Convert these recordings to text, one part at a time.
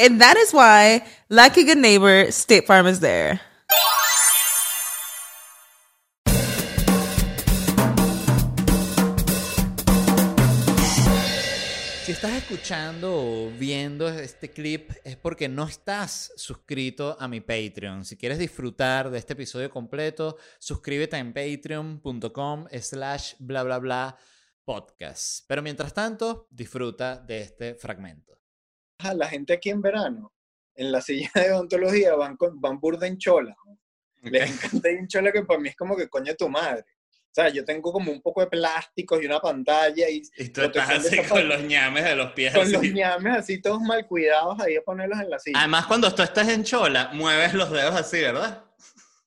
And that is why, like a good neighbor, State Farm is there. Si estás escuchando o viendo este clip es porque no estás suscrito a mi Patreon. Si quieres disfrutar de este episodio completo, suscríbete en patreon.com slash bla bla bla podcast. Pero mientras tanto, disfruta de este fragmento. La gente aquí en verano, en la silla de odontología, van, con, van burda en chola. Les encanta ir en chola que para mí es como que coño tu madre. O sea, yo tengo como un poco de plásticos y una pantalla y... Y tú estás así con los ñames de los pies. Con así. los ñames así todos mal cuidados ahí a ponerlos en la silla. Además, cuando tú estás en chola, mueves los dedos así, ¿verdad?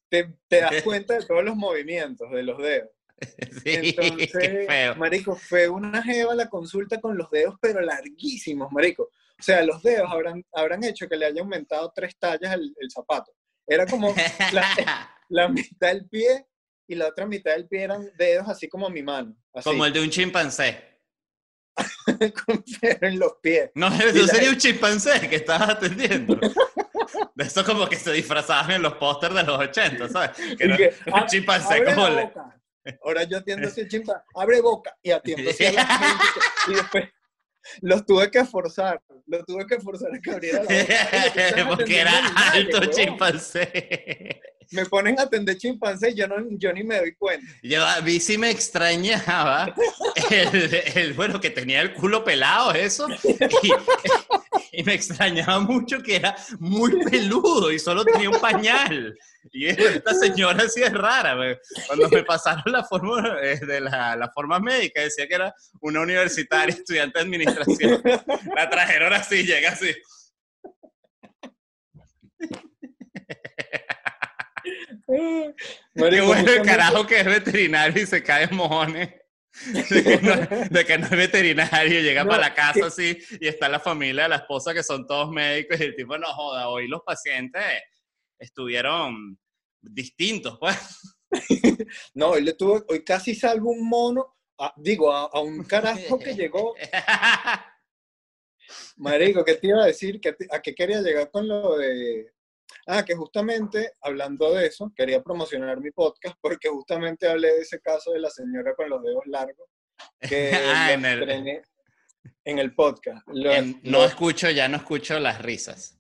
Te, te das cuenta de todos los movimientos de los dedos. Sí, Entonces, qué feo. marico, fue una jeva la consulta con los dedos, pero larguísimos, marico. O sea, los dedos habrán, habrán hecho que le haya aumentado tres tallas el, el zapato. Era como la, la mitad del pie y la otra mitad del pie eran dedos así como mi mano. Así, Como el de un chimpancé. en los pies. No, la- sería un chimpancé que estabas atendiendo. De eso como que se disfrazaban en los pósters de los 80, ¿sabes? Que era que, un "Ah, chimpancé abre como la le... boca". Ahora yo atiendo ese chimpancé, abre boca y atiendo así a la gente, y después los tuve que forzar, los tuve que forzar a que abriera la boca. Porque era alto chimpancé. Me ponen a atender chimpancé yo, no, yo ni me doy cuenta. Yo a mí sí me extrañaba el, el- bueno, que tenía el culo pelado, eso. Y, y me extrañaba mucho que era muy peludo y solo tenía un pañal. Y esta señora sí es rara. Cuando me pasaron la forma eh, de la, la forma médica, decía que era una universitaria, estudiante de administración. La trajeron así, llega así. Qué bueno el carajo que es veterinario y se cae en mojones. De que, no, de que no es veterinario, llega No, para la casa que- así y está la familia la esposa que son todos médicos y el tipo no joda, hoy los pacientes estuvieron distintos, pues. No, hoy, le tuve, hoy casi salvo un mono, a- digo, a, a un carajo que llegó. Marico, ¿qué te iba a decir? ¿Qué te- ¿A qué quería llegar con lo de...? Ah, que justamente, hablando de eso, quería promocionar mi podcast porque justamente hablé de ese caso de la señora con los dedos largos que Ah, en el- estrené en el podcast. Lo- En- lo- no escucho, ya no escucho las risas.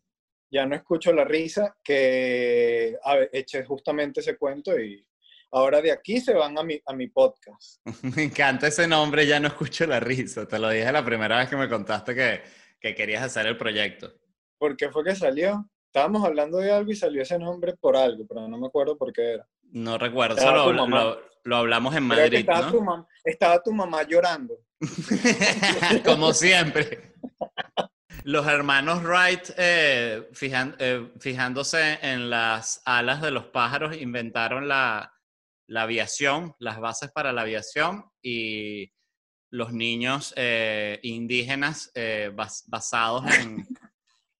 ya no escucho la risa, que a ver, eché justamente ese cuento y ahora de aquí se van a mi, a mi podcast. Me encanta ese nombre, ya no escucho la risa. Te lo dije la primera vez que me contaste que, que querías hacer el proyecto. ¿Por qué fue que salió? Estábamos hablando de algo y salió ese nombre por algo, pero no me acuerdo por qué era. No recuerdo, eso lo, mamá. lo- lo hablamos en Madrid, estaba, tu ¿no? mam- estaba tu mamá llorando. Como siempre. Los hermanos Wright, eh, fijan- eh, fijándose en las alas de los pájaros, inventaron la, la aviación, las bases para la aviación y los niños eh, indígenas bas- basados en,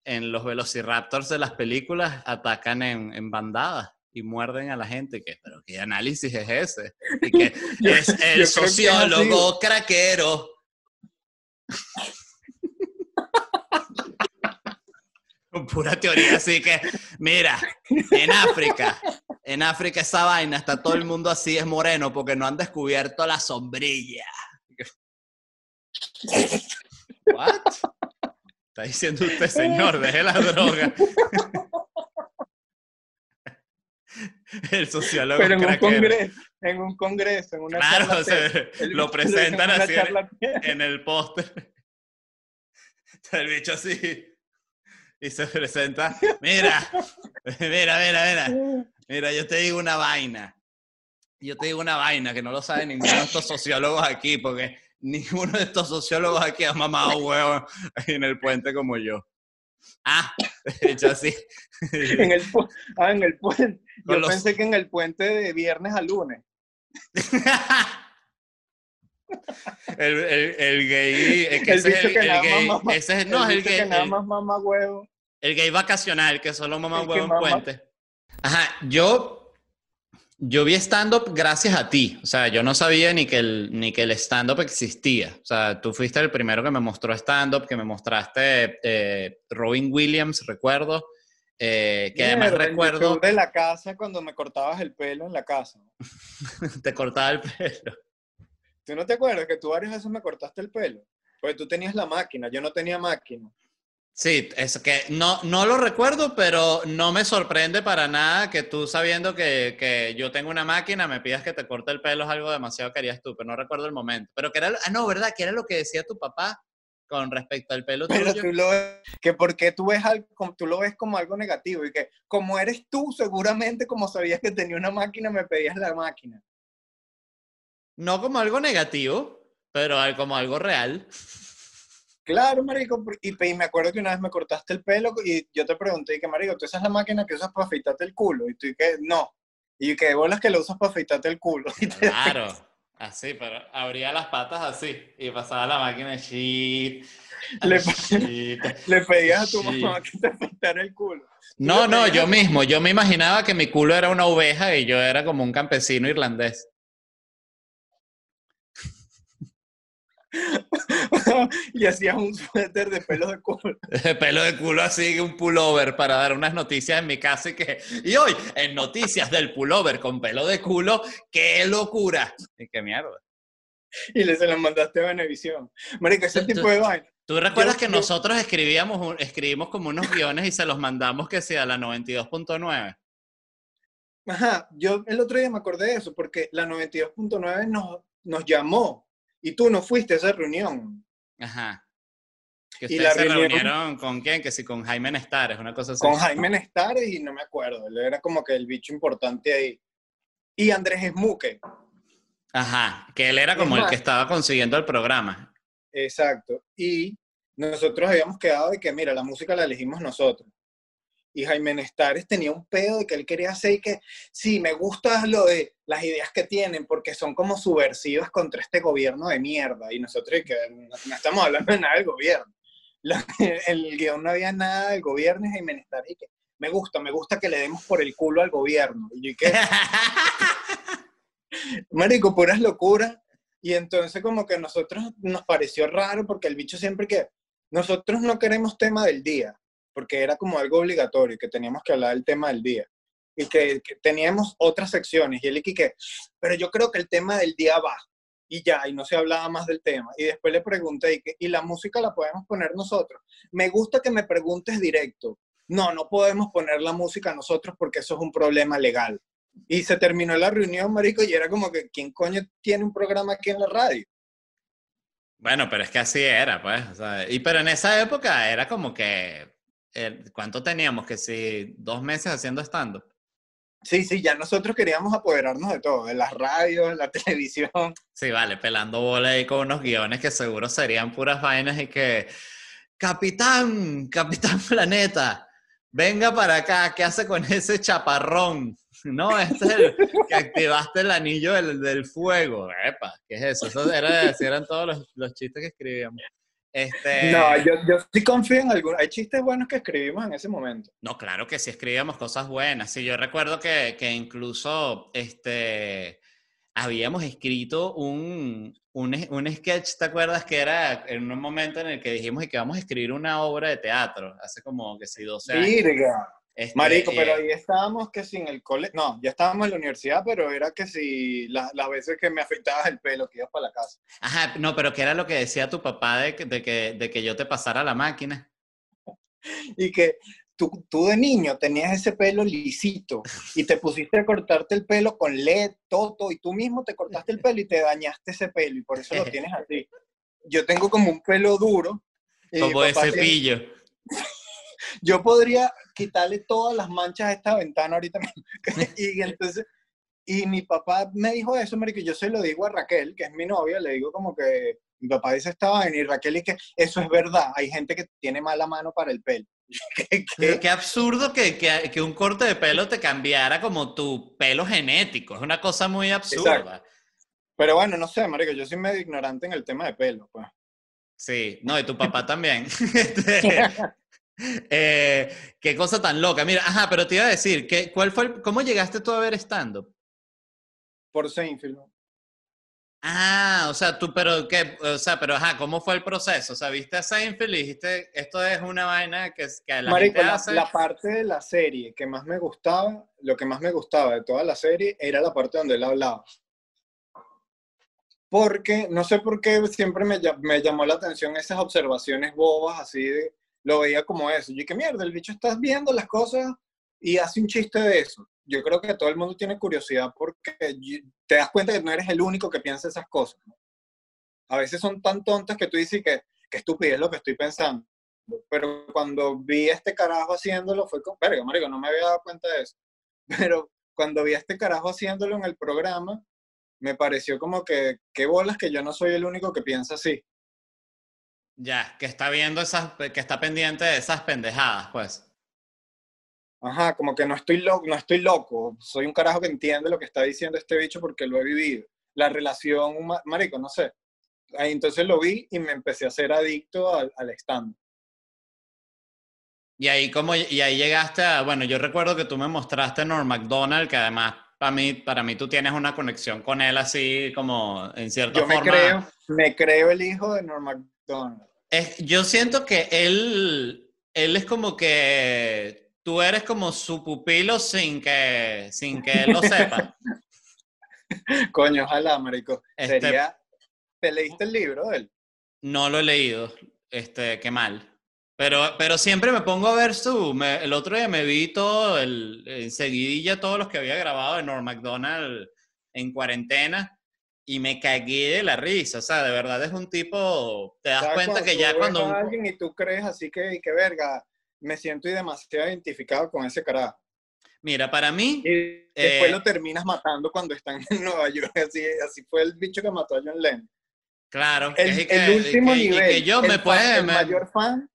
en los velociraptors de las películas atacan en, en bandadas y muerden a la gente. Que, pero ¿qué análisis es ese? Y que es yo creo que el es sociólogo craquero. Pura teoría, así que, mira, en África, en África esa vaina, está todo el mundo así, es moreno, porque no han descubierto la sombrilla. ¿What? Está diciendo usted, señor, deje la droga. El sociólogo Pero en un congreso, en un congreso, en una Claro, charla o sea, TED. El lo presentan así en el póster. El bicho así. Y se presenta. Mira, mira, mira, mira. Mira, yo te digo una vaina. Yo te digo una vaina que no lo sabe ninguno de estos sociólogos aquí, porque ninguno de estos sociólogos aquí ha mamado huevo en el puente como yo. Ah, hecho así. En el, ah, en el puente. Yo los- pensé que en el puente de viernes a lunes. El, el, el gay. Es que El ese es el, que el gay. más mama- Ese es, no, es el gay. que nada más mama huevo. El gay vacacional, que solo que huevo en mama- puente. Ajá, yo, yo vi stand-up gracias a ti. O sea, yo no sabía ni que el, ni que el stand-up existía. O sea, tú fuiste el primero que me mostró stand-up, que me mostraste eh, Robin Williams, recuerdo. eh, que además Mierda, el recuerdo, de la casa cuando me cortabas el pelo en la casa. te cortaba el pelo. ¿Tú no te acuerdas que tú varias veces me cortaste el pelo? Porque tú tenías la máquina, yo no tenía máquina. Sí, es que no, no lo recuerdo, pero no me sorprende para nada que tú sabiendo que, que yo tengo una máquina me pidas que te corte el pelo es algo demasiado que harías tú, pero no recuerdo el momento. Pero que era, ah, no, ¿verdad? Que era lo que decía tu papá con respecto al pelo Pero tuyo. tú lo ves, que porque tú ves algo, tú lo ves como algo negativo y que como eres tú, seguramente como sabías que tenía una máquina, me pedías la máquina. No como algo negativo, pero como algo real. Claro, marico, y, me acuerdo que una vez me cortaste el pelo y yo te pregunté, y que marico, ¿tú esa es la máquina que usas para afeitarte el culo? Y tú y que no. Y que bolas que la usas para afeitarte el culo. Claro, así, pero abría las patas así y pasaba la máquina shit. Le- shit. le pedías a tu mamá que te afeitara el culo. No, no, yo mismo, yo me imaginaba que mi culo era una oveja y yo era como un campesino irlandés. y hacías un suéter de pelos de culo. Pelo de culo así, un pullover para dar unas noticias en mi casa y que... Y hoy, en noticias del pullover con pelo de culo, ¡qué locura! Y qué mierda. Y le se las mandaste a Venevisión. Marico, ese tipo de vaina. ¿Tú recuerdas Yo- que yo- nosotros escribíamos, un- escribimos como unos guiones y se los mandamos que sea la 92.9? Ajá, yo el otro día me acordé de eso porque la 92.9 nos, nos llamó y tú no fuiste a esa reunión Ajá. Que Y ustedes la se reunión- reunieron con quién, que sí, con Jaime Nestares, una cosa así. con Jaime Nestares y no me acuerdo, él era como que el bicho importante ahí. Y Andrés Esmuque, Ajá, que él era como el que estaba consiguiendo el programa. exacto. Y nosotros habíamos quedado de que, mira, la música la elegimos nosotros. Y Jaime Nestares tenía un pedo de que él quería hacer y que, sí, me gusta lo de las ideas que tienen porque son como subversivas contra este gobierno de mierda. Y nosotros, que no, estamos hablando de nada del gobierno. La- el guion no había nada del gobierno y Jaime Nestares y que, me gusta, me gusta que le demos por el culo al gobierno. Y yo, y que, Marico, puras locuras. Y entonces como que a nosotros nos pareció raro porque el bicho siempre que nosotros no queremos tema del día, porque era como algo obligatorio, que teníamos que hablar del tema del día. Y que, que teníamos otras secciones. Y él y que, pero yo creo que el tema del día va. Y ya, y no se hablaba más del tema. Y después le pregunté, y, que, ¿y la música la podemos poner nosotros? Me gusta que me preguntes directo. No, no podemos poner la música nosotros porque eso es un problema legal. Y se terminó la reunión, marico, y era como que, ¿quién coño tiene un programa aquí en la radio? Bueno, pero es que así era, pues. o sea, y pero en esa época era como que. ¿Cuánto teníamos? Que si dos meses haciendo stand-up. Sí, sí, ya nosotros queríamos apoderarnos de todo, de las radios, de la televisión. Sí, vale, pelando bola ahí con unos guiones que seguro serían puras vainas y que. Capitán, Capitán Planeta, venga para acá, ¿qué hace con ese chaparrón? No, este es el que activaste el anillo del, del fuego. Epa, ¿qué es eso? Eso era, así eran todos los, los chistes que escribíamos. Este, No, yo, yo sí confío en algunos. Hay chistes buenos que escribimos en ese momento. No, claro que sí escribíamos cosas buenas. Sí, yo recuerdo que, que incluso este, habíamos escrito un, un, un, sketch, ¿te acuerdas? Que era en un momento en el que dijimos que vamos a escribir una obra de teatro, hace como que sí, 12 años. Este, Marico, pero eh, ahí estábamos que sin el cole, no, ya estábamos en la universidad, pero era que si las veces que me afectaba el pelo, que ibas para la casa. Ajá, no, pero ¿qué era lo que decía tu papá de que, de que, de que yo te pasara la máquina? y que tú, tú, de niño tenías ese pelo lisito y te pusiste a cortarte el pelo con LED, toto, y tú mismo te cortaste el pelo y te dañaste ese pelo y por eso lo tienes así. Yo tengo como un pelo duro. Como de cepillo. Yo podría quitarle todas las manchas a esta ventana ahorita mismo. y entonces, y mi papá me dijo eso, que yo se lo digo a Raquel, que es mi novia, le digo como que mi papá dice estaba en y Raquel y que eso es verdad, hay gente que tiene mala mano para el pelo. ¿Qué, absurdo que, que, que, un corte de pelo te cambiara como tu pelo genético, es una cosa muy absurda. Pero bueno, no sé, marico, yo soy medio ignorante en el tema de pelo, pues. Sí, no, y tu papá también. Eh, qué cosa tan loca. Mira, ajá, pero te iba a decir, ¿qué, cuál fue ¿cómo llegaste tú a ver stand-up? Por Seinfeld. Ah, o sea, tú, pero qué, o sea, pero ajá, ¿cómo fue el proceso? O sea, viste a Seinfeld y dijiste, esto es una vaina que, que la Marico, gente hace. La, parte de la serie que más me gustaba, lo que más me gustaba de toda la serie era la parte donde él hablaba. Porque, no sé por qué siempre me, me llamó la atención esas observaciones bobas así de, lo veía como eso. Y que mierda, el bicho estás viendo las cosas y hace un chiste de eso. Yo creo que todo el mundo tiene curiosidad porque te das cuenta que no eres el único que piensa esas cosas. A veces son tan tontas que tú dices que, que estupidez lo que estoy pensando. Pero cuando vi a este carajo haciéndolo, fue como, verga, marico, no me había dado cuenta de eso. Pero cuando vi a este carajo haciéndolo en el programa, me pareció como que, qué bolas que yo no soy el único que piensa así. Ya, que está viendo esas, que está pendiente de esas pendejadas, pues. Ajá, como que no estoy loco, no estoy loco. Soy un carajo que entiende lo que está diciendo este bicho porque lo he vivido. La relación, marico, no sé. Ahí entonces lo vi y me empecé a ser adicto al, al stand. Y ahí, como, y ahí llegaste a, bueno, yo recuerdo que tú me mostraste Norm MacDonald, que además para mí, para mí tú tienes una conexión con él así como en cierta yo me Creo, me creo el hijo de Norm Es, yo siento que él, él es como que tú eres como su pupilo sin que, sin que él lo sepa. Coño, ojalá, marico. Este Sería... ¿Te leíste el libro de él? No lo he leído. Este, qué mal. Pero, pero siempre me pongo a ver su. el otro día me vi todo, el, enseguidilla todos los que había grabado de Norm MacDonald en cuarentena y me cagué de la risa, o sea, de verdad es un tipo, te das cuenta que ya cuando... alguien y tú crees así que, que verga, me siento demasiado identificado con ese carajo. Mira, para mí... Y después lo eh, terminas matando cuando están en Nueva York, así, así fue el bicho que mató a John Lennon. Claro, el, que, el último nivel, que yo me puede, el mayor fan,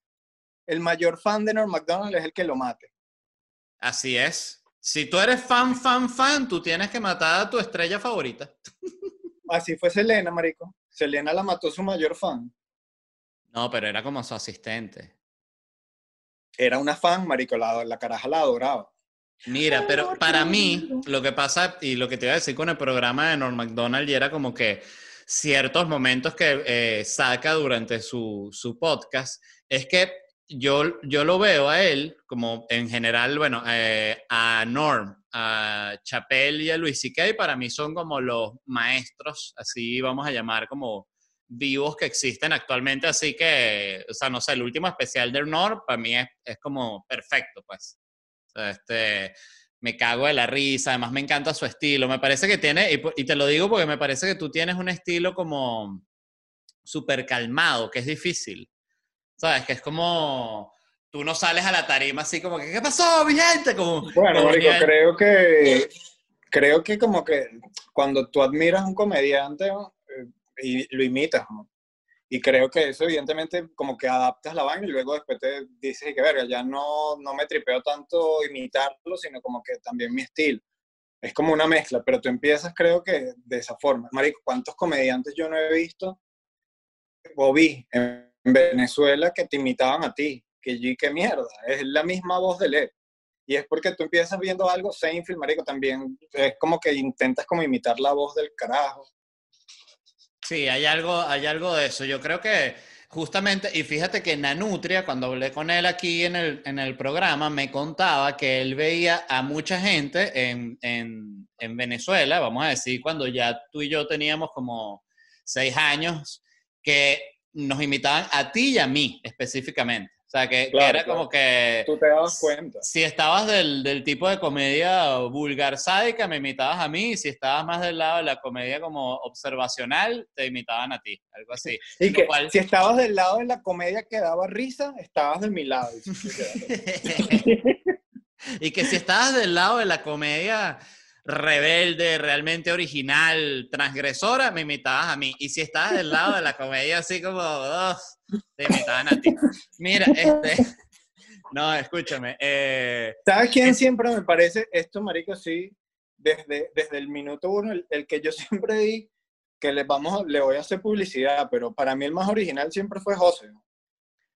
el mayor fan de Norm MacDonald es el que lo mate. Así es. Si tú eres fan, fan, fan, tú tienes que matar a tu estrella favorita. Así fue Selena, marico. Selena la mató su mayor fan. No, pero era como su asistente. Era una fan, marico, la, la caraja la adoraba. Mira, pero para mí, lo que pasa, y lo que te iba a decir con el programa de Norm MacDonald, y era como que ciertos momentos que eh, saca durante su, su podcast, es que yo, yo lo veo a él como en general, bueno, eh, a Norm, a Chappelle y a Luis C.K. para mí son como los maestros, así vamos a llamar como vivos que existen actualmente, así que, o sea, no sé, el último especial de Norm para mí es, es como perfecto, pues. Este, me cago de la risa, además me encanta su estilo, me parece que tiene, y, y te lo digo porque me parece que tú tienes un estilo como súper calmado, que es difícil. ¿Sabes? Que es como, tú no sales a la tarima así como que, ¿qué pasó, mi gente? Como, bueno, Marico, creo que, creo que como que cuando tú admiras a un comediante eh, y lo imitas, y creo que eso evidentemente como que adaptas la vaina y luego después te dices que verga, ya no, no me tripeo tanto imitarlo, sino como que también mi estilo. Es como una mezcla, pero tú empiezas creo que de esa forma. Marico, ¿cuántos comediantes yo no he visto o vi en Venezuela que te imitaban a ti, que yo qué mierda, es la misma voz de Led. Y es porque tú empiezas viendo algo, Seinfeld, marico, también es como que intentas como imitar la voz del carajo. Sí, hay algo, hay algo de eso. Yo creo que justamente, y fíjate que Nanutria, cuando hablé con él aquí en el, en el programa, me contaba que él veía a mucha gente en, en, en Venezuela, vamos a decir, cuando ya tú y yo teníamos como seis años, que nos imitaban a ti y a mí específicamente. O sea, que, era como que... Tú te dabas cuenta. Si estabas del, del, tipo de comedia vulgar sádica, me imitabas a mí, y si estabas más del lado de la comedia como observacional, te imitaban a ti, algo así. Y que si estabas del lado de la comedia que daba risa, estabas de mi lado. y que si estabas del lado de la comedia rebelde, realmente original, transgresora, me imitabas a mí. Y si estabas del lado de la comedia así como, oh, te imitaban a ti. Mira, este... No, escúchame. Eh, ¿Sabes quién siempre me parece esto, marico? Sí, desde, desde el minuto uno, el, que yo siempre di, que le, vamos, le voy a hacer publicidad, pero para mí el más original siempre fue José.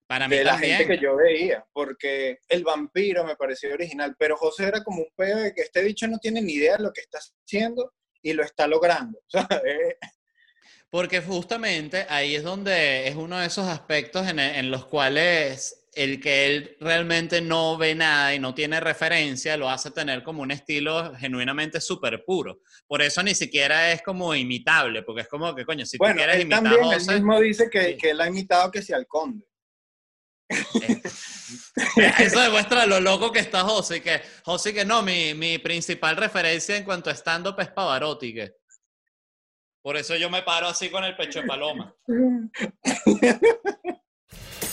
Para mí de la gente que yo veía, porque el vampiro me pareció original, pero José era como un pedo de que este bicho no tiene ni idea de lo que está haciendo y lo está logrando. Porque justamente ahí es donde es uno de esos aspectos en, en, los cuales el que él realmente no ve nada y no tiene referencia lo hace tener como un estilo genuinamente súper puro. Por eso ni siquiera es como imitable, porque es como que, coño, si bueno, tú quieres él imitar también, a José, Él mismo dice que, sí. que él ha imitado que sea al conde. Eso demuestra lo loco que está José, que José que no, mi, mi principal referencia en cuanto a stand-up es Pavarotti, que por eso yo me paro así con el pecho de paloma.